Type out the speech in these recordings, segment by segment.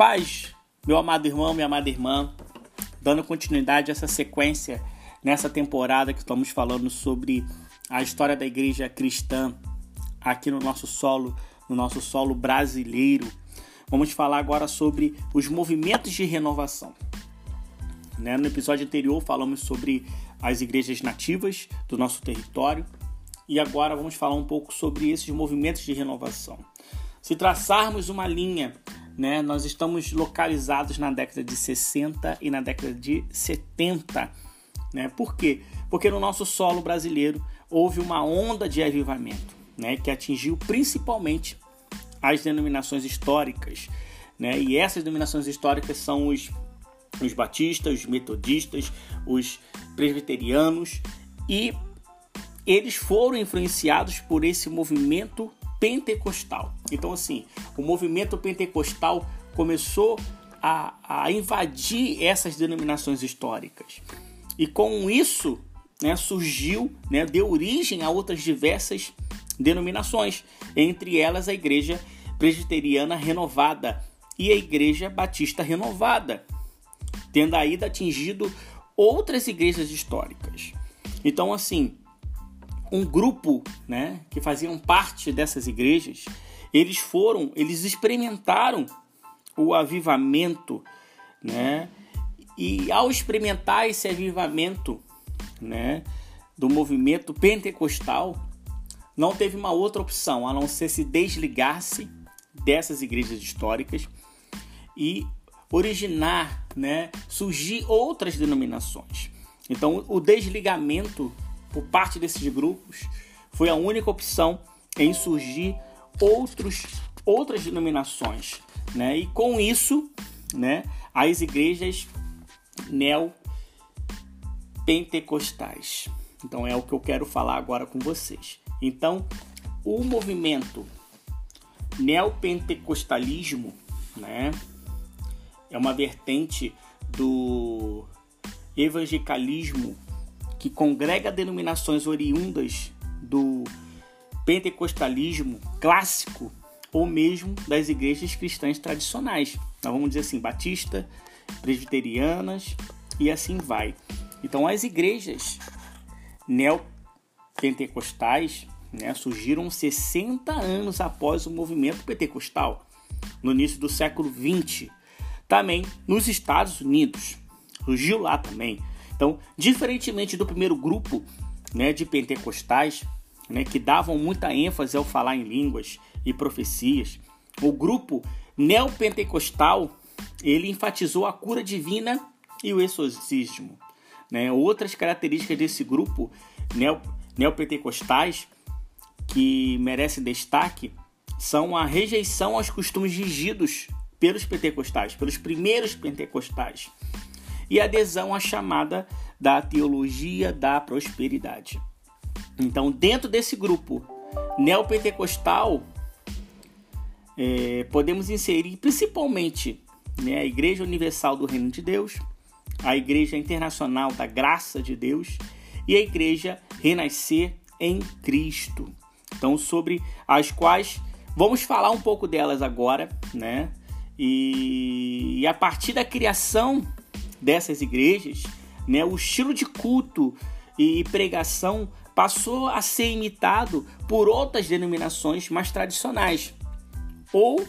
paz, meu amado irmão, minha amada irmã, dando continuidade a essa sequência nessa temporada que estamos falando sobre a história da igreja cristã aqui no nosso solo, no nosso solo brasileiro. Vamos falar agora sobre os movimentos de renovação. Né? No episódio anterior falamos sobre as igrejas nativas do nosso território e agora vamos falar um pouco sobre esses movimentos de renovação. Se traçarmos uma linha, né, nós estamos localizados na década de 60 e na década de 70. Né? Por quê? Porque no nosso solo brasileiro houve uma onda de avivamento né, que atingiu principalmente as denominações históricas. Né? E essas denominações históricas são os, os batistas, os metodistas, os presbiterianos e eles foram influenciados por esse movimento pentecostal. Então, assim, o movimento pentecostal começou a, a invadir essas denominações históricas. E com isso, né, surgiu, né, deu origem a outras diversas denominações, entre elas a Igreja Presbiteriana Renovada e a Igreja Batista Renovada, tendo ainda atingido outras igrejas históricas. Então, assim, um grupo, né, que faziam parte dessas igrejas, eles foram, eles experimentaram o avivamento, né? E ao experimentar esse avivamento, né, do movimento pentecostal, não teve uma outra opção a não ser se desligar-se dessas igrejas históricas e originar, né, surgir outras denominações. Então, o desligamento por parte desses grupos foi a única opção em surgir outros, outras denominações, né? E com isso, né, as igrejas neopentecostais. Então é o que eu quero falar agora com vocês. Então, o movimento neopentecostalismo, né, é uma vertente do evangelicalismo que congrega denominações oriundas do pentecostalismo clássico ou mesmo das igrejas cristãs tradicionais. Nós vamos dizer assim, batista, presbiterianas e assim vai. Então as igrejas neopentecostais né, surgiram 60 anos após o movimento pentecostal, no início do século 20. Também nos Estados Unidos. Surgiu lá também então, diferentemente do primeiro grupo né, de pentecostais, né, que davam muita ênfase ao falar em línguas e profecias, o grupo neopentecostal ele enfatizou a cura divina e o exorcismo. Né? Outras características desse grupo neopentecostais que merecem destaque são a rejeição aos costumes rígidos pelos pentecostais, pelos primeiros pentecostais e adesão à chamada da teologia da prosperidade. Então, dentro desse grupo neopentecostal, é, podemos inserir principalmente né, a Igreja Universal do Reino de Deus, a Igreja Internacional da Graça de Deus e a Igreja Renascer em Cristo. Então, sobre as quais vamos falar um pouco delas agora, né? E, e a partir da criação dessas igrejas, né, o estilo de culto e pregação passou a ser imitado por outras denominações mais tradicionais, ou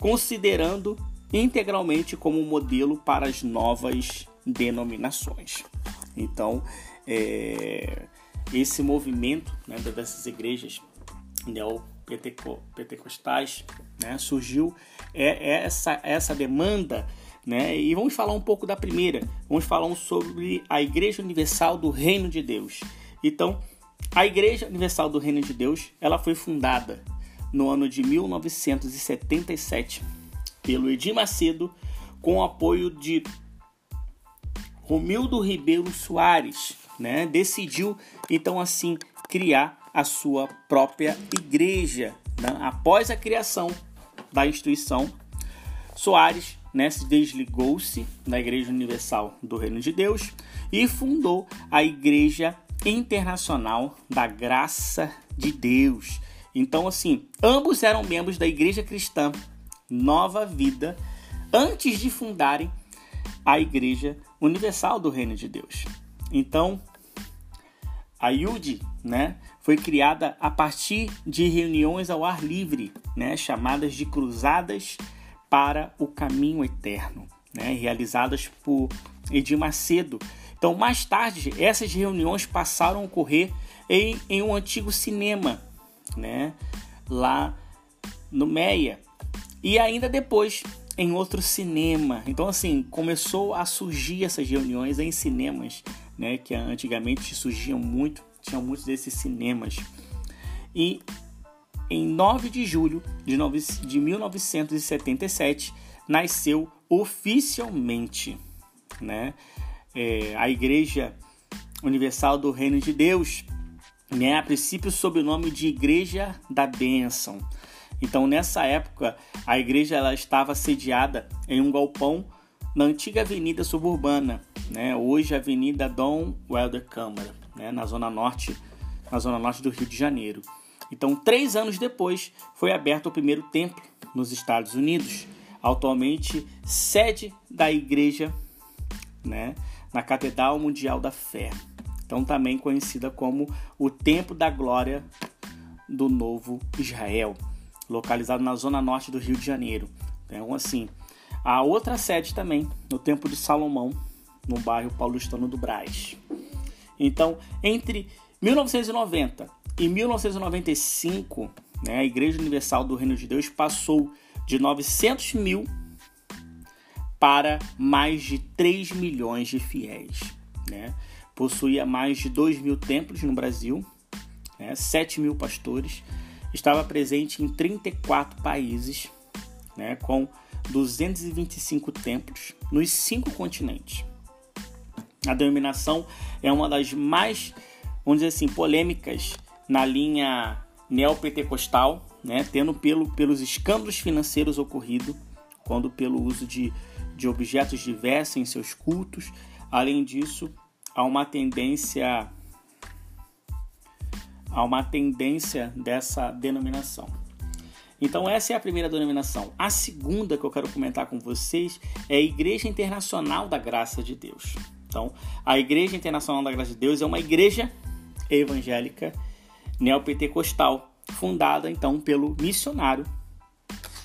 considerando integralmente como modelo para as novas denominações. Então, é, esse movimento né, dessas igrejas neopentecostais né, surgiu é, é essa, essa demanda né? E vamos falar um pouco da primeira. Vamos falar sobre a Igreja Universal do Reino de Deus. Então, a Igreja Universal do Reino de Deus, ela foi fundada no ano de 1977 pelo Edir Macedo com o apoio de Romildo Ribeiro Soares, né? Decidiu então assim criar a sua própria igreja. Né? Após a criação da instituição, Soares né, se desligou-se da Igreja Universal do Reino de Deus e fundou a Igreja Internacional da Graça de Deus. Então, assim, ambos eram membros da Igreja Cristã Nova Vida, antes de fundarem a Igreja Universal do Reino de Deus. Então, a IUD, né, foi criada a partir de reuniões ao ar livre, né, chamadas de cruzadas para o caminho eterno, né, realizadas por Edir Macedo. Então, mais tarde, essas reuniões passaram a ocorrer em, em um antigo cinema, né, lá no Meia, e ainda depois em outro cinema. Então, assim, começou a surgir essas reuniões em cinemas, né, que antigamente surgiam muito, tinham muitos desses cinemas. E em 9 de julho de, 9, de 1977 nasceu oficialmente, né, é, a Igreja Universal do Reino de Deus, né, a princípio sob o nome de Igreja da Bênção. Então, nessa época, a igreja ela estava sediada em um galpão na antiga avenida suburbana, né? hoje Avenida Dom Welder Câmara, né? na zona norte, na zona norte do Rio de Janeiro. Então, três anos depois, foi aberto o primeiro templo nos Estados Unidos, atualmente sede da igreja, né? na Catedral Mundial da Fé, então também conhecida como o Templo da Glória do Novo Israel localizado na zona norte do Rio de Janeiro. Então, assim, a outra sede também, no Templo de Salomão, no bairro paulistano do Braz. Então, entre 1990 e 1995, né, a Igreja Universal do Reino de Deus passou de 900 mil para mais de 3 milhões de fiéis. Né? Possuía mais de 2 mil templos no Brasil, né? 7 mil pastores, estava presente em 34 países, né, com 225 templos nos cinco continentes. A denominação é uma das mais, vamos dizer assim, polêmicas na linha neopentecostal, né, tendo pelo, pelos escândalos financeiros ocorridos, quando pelo uso de, de objetos diversos em seus cultos. Além disso, há uma tendência há uma tendência dessa denominação. Então, essa é a primeira denominação. A segunda que eu quero comentar com vocês é a Igreja Internacional da Graça de Deus. Então, a Igreja Internacional da Graça de Deus é uma igreja evangélica neopentecostal, fundada então pelo missionário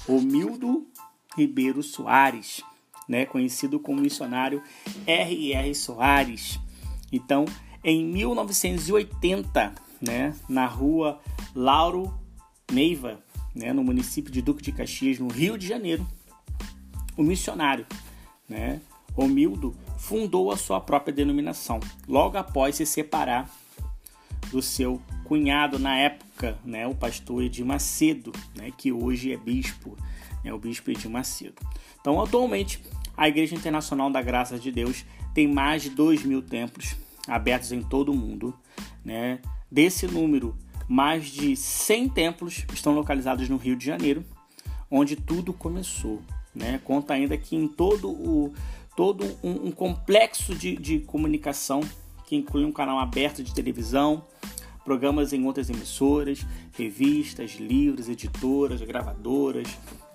Romildo Ribeiro Soares, né, conhecido como missionário R.R. Soares. Então, em 1980, né, na rua Lauro Neiva, né, no município de Duque de Caxias, no Rio de Janeiro, o missionário, né, Romildo, fundou a sua própria denominação, logo após se separar do seu cunhado na época, né, o pastor Edir Macedo, né, que hoje é bispo, né, o bispo Edir Macedo. Então, atualmente, a Igreja Internacional da Graça de Deus tem mais de 2 mil templos abertos em todo o mundo, né, Desse número, mais de 100 templos estão localizados no Rio de Janeiro, onde tudo começou. Né? Conta ainda que em todo, o, todo um, um complexo de, de comunicação que inclui um canal aberto de televisão, programas em outras emissoras, revistas, livros, editoras, gravadoras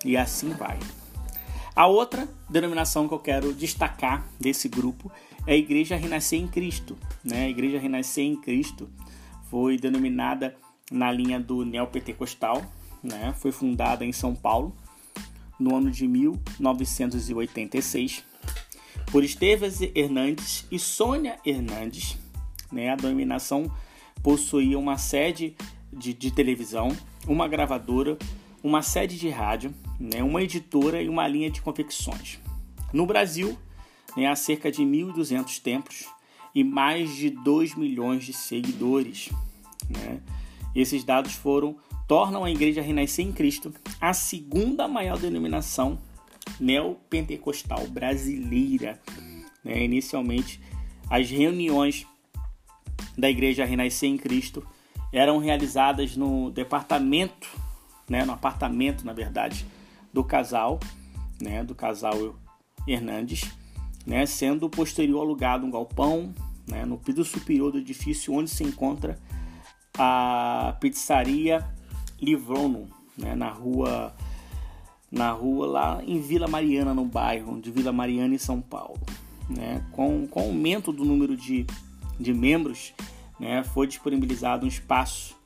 e assim vai. A outra denominação que eu quero destacar desse grupo é a Igreja Renascer em Cristo. Né? A Igreja Renascer em Cristo foi denominada na linha do neopentecostal, né? foi fundada em São Paulo no ano de 1986 por Esteves Hernandes e Sônia Hernandes. Né? A denominação possuía uma sede de, de televisão, uma gravadora, uma sede de rádio, né? uma editora e uma linha de confecções. No Brasil, né, há cerca de 1.200 templos e mais de 2 milhões de seguidores. Né? Esses dados foram tornam a Igreja Renascer em Cristo a segunda maior denominação neopentecostal brasileira. Né? Inicialmente, as reuniões da Igreja Renascer em Cristo eram realizadas no departamento, né, no apartamento, na verdade, do casal, né, do casal Hernandes, né, sendo posterior alugado um galpão né, no piso superior do edifício onde se encontra a pizzaria Livrono, né, na rua na rua lá em Vila Mariana, no bairro de Vila Mariana, em São Paulo. Né? Com, com o aumento do número de, de membros, né, foi disponibilizado um espaço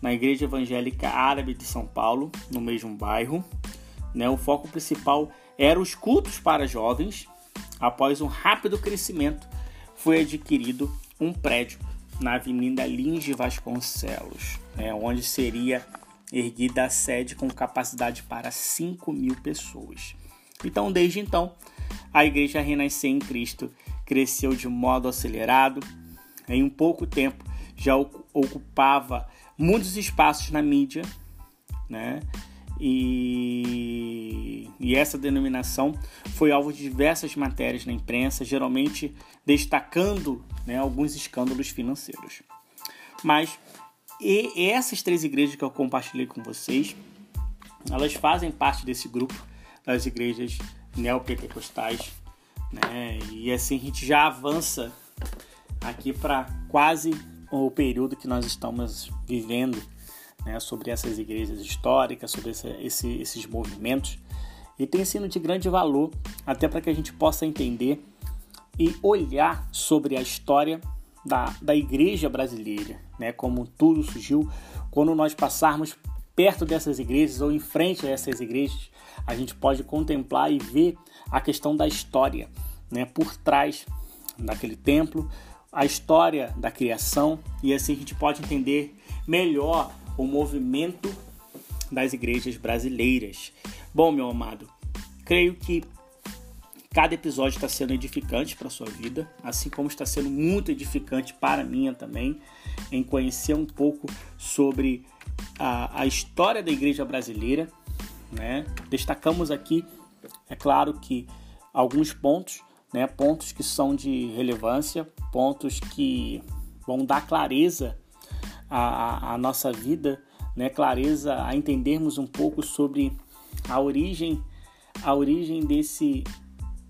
na Igreja Evangélica Árabe de São Paulo, no mesmo bairro. Né? O foco principal era os cultos para jovens. Após um rápido crescimento, foi adquirido um prédio na Avenida Lins de Vasconcelos, né? onde seria erguida a sede com capacidade para 5 mil pessoas. Então, desde então, a Igreja Renascer em Cristo cresceu de modo acelerado. Em um pouco tempo, já ocupava muitos espaços na mídia, né? E, e, essa denominação foi alvo de diversas matérias na imprensa, geralmente destacando né, alguns escândalos financeiros. Mas e essas três igrejas que eu compartilhei com vocês, elas fazem parte desse grupo das igrejas neopentecostais, né? E assim a gente já avança aqui para quase o período que nós estamos vivendo, né? Sobre essas igrejas históricas, sobre esse, esse, esses movimentos. E tem sido de grande valor, até para que a gente possa entender e olhar sobre a história da, da igreja brasileira, né? Como tudo surgiu quando nós passarmos perto dessas igrejas ou em frente a essas igrejas, a gente pode contemplar e ver a questão da história, né? Por trás daquele templo, a história da criação e assim a gente pode entender melhor o movimento das igrejas brasileiras. Bom, meu amado, creio que Cada episódio está sendo edificante para a sua vida, assim como está sendo muito edificante para a minha também, em conhecer um pouco sobre a, a história da igreja brasileira. Né? Destacamos aqui, é claro que alguns pontos, né? pontos que são de relevância, pontos que vão dar clareza à, à nossa vida, né? clareza a entendermos um pouco sobre a origem, a origem desse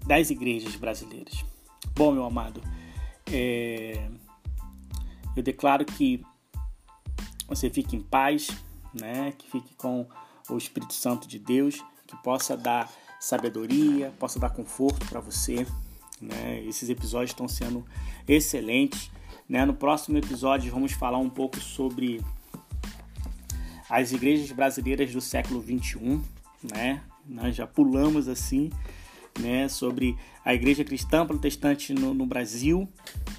das igrejas brasileiras. Bom, meu amado, é... eu declaro que você fique em paz, né? que fique com o Espírito Santo de Deus, que possa dar sabedoria, possa dar conforto para você. Né? Esses episódios estão sendo excelentes. Né? No próximo episódio vamos falar um pouco sobre as igrejas brasileiras do século 21, né? Nós já pulamos assim né, sobre a Igreja Cristã Protestante no, no Brasil.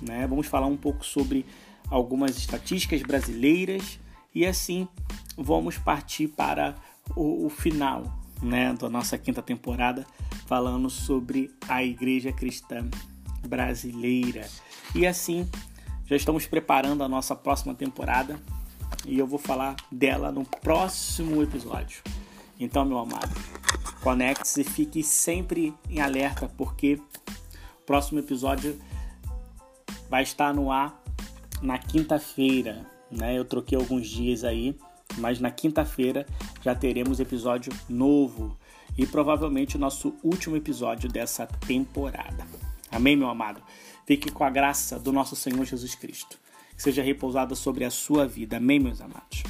Né? Vamos falar um pouco sobre algumas estatísticas brasileiras e assim vamos partir para o, o final né, da nossa quinta temporada, falando sobre a Igreja Cristã Brasileira. E assim já estamos preparando a nossa próxima temporada e eu vou falar dela no próximo episódio. Então, meu amado, Conecte-se e fique sempre em alerta, porque o próximo episódio vai estar no ar na quinta-feira. Né? Eu troquei alguns dias aí, mas na quinta-feira já teremos episódio novo e provavelmente o nosso último episódio dessa temporada. Amém, meu amado? Fique com a graça do nosso Senhor Jesus Cristo. Que seja repousada sobre a sua vida. Amém, meus amados?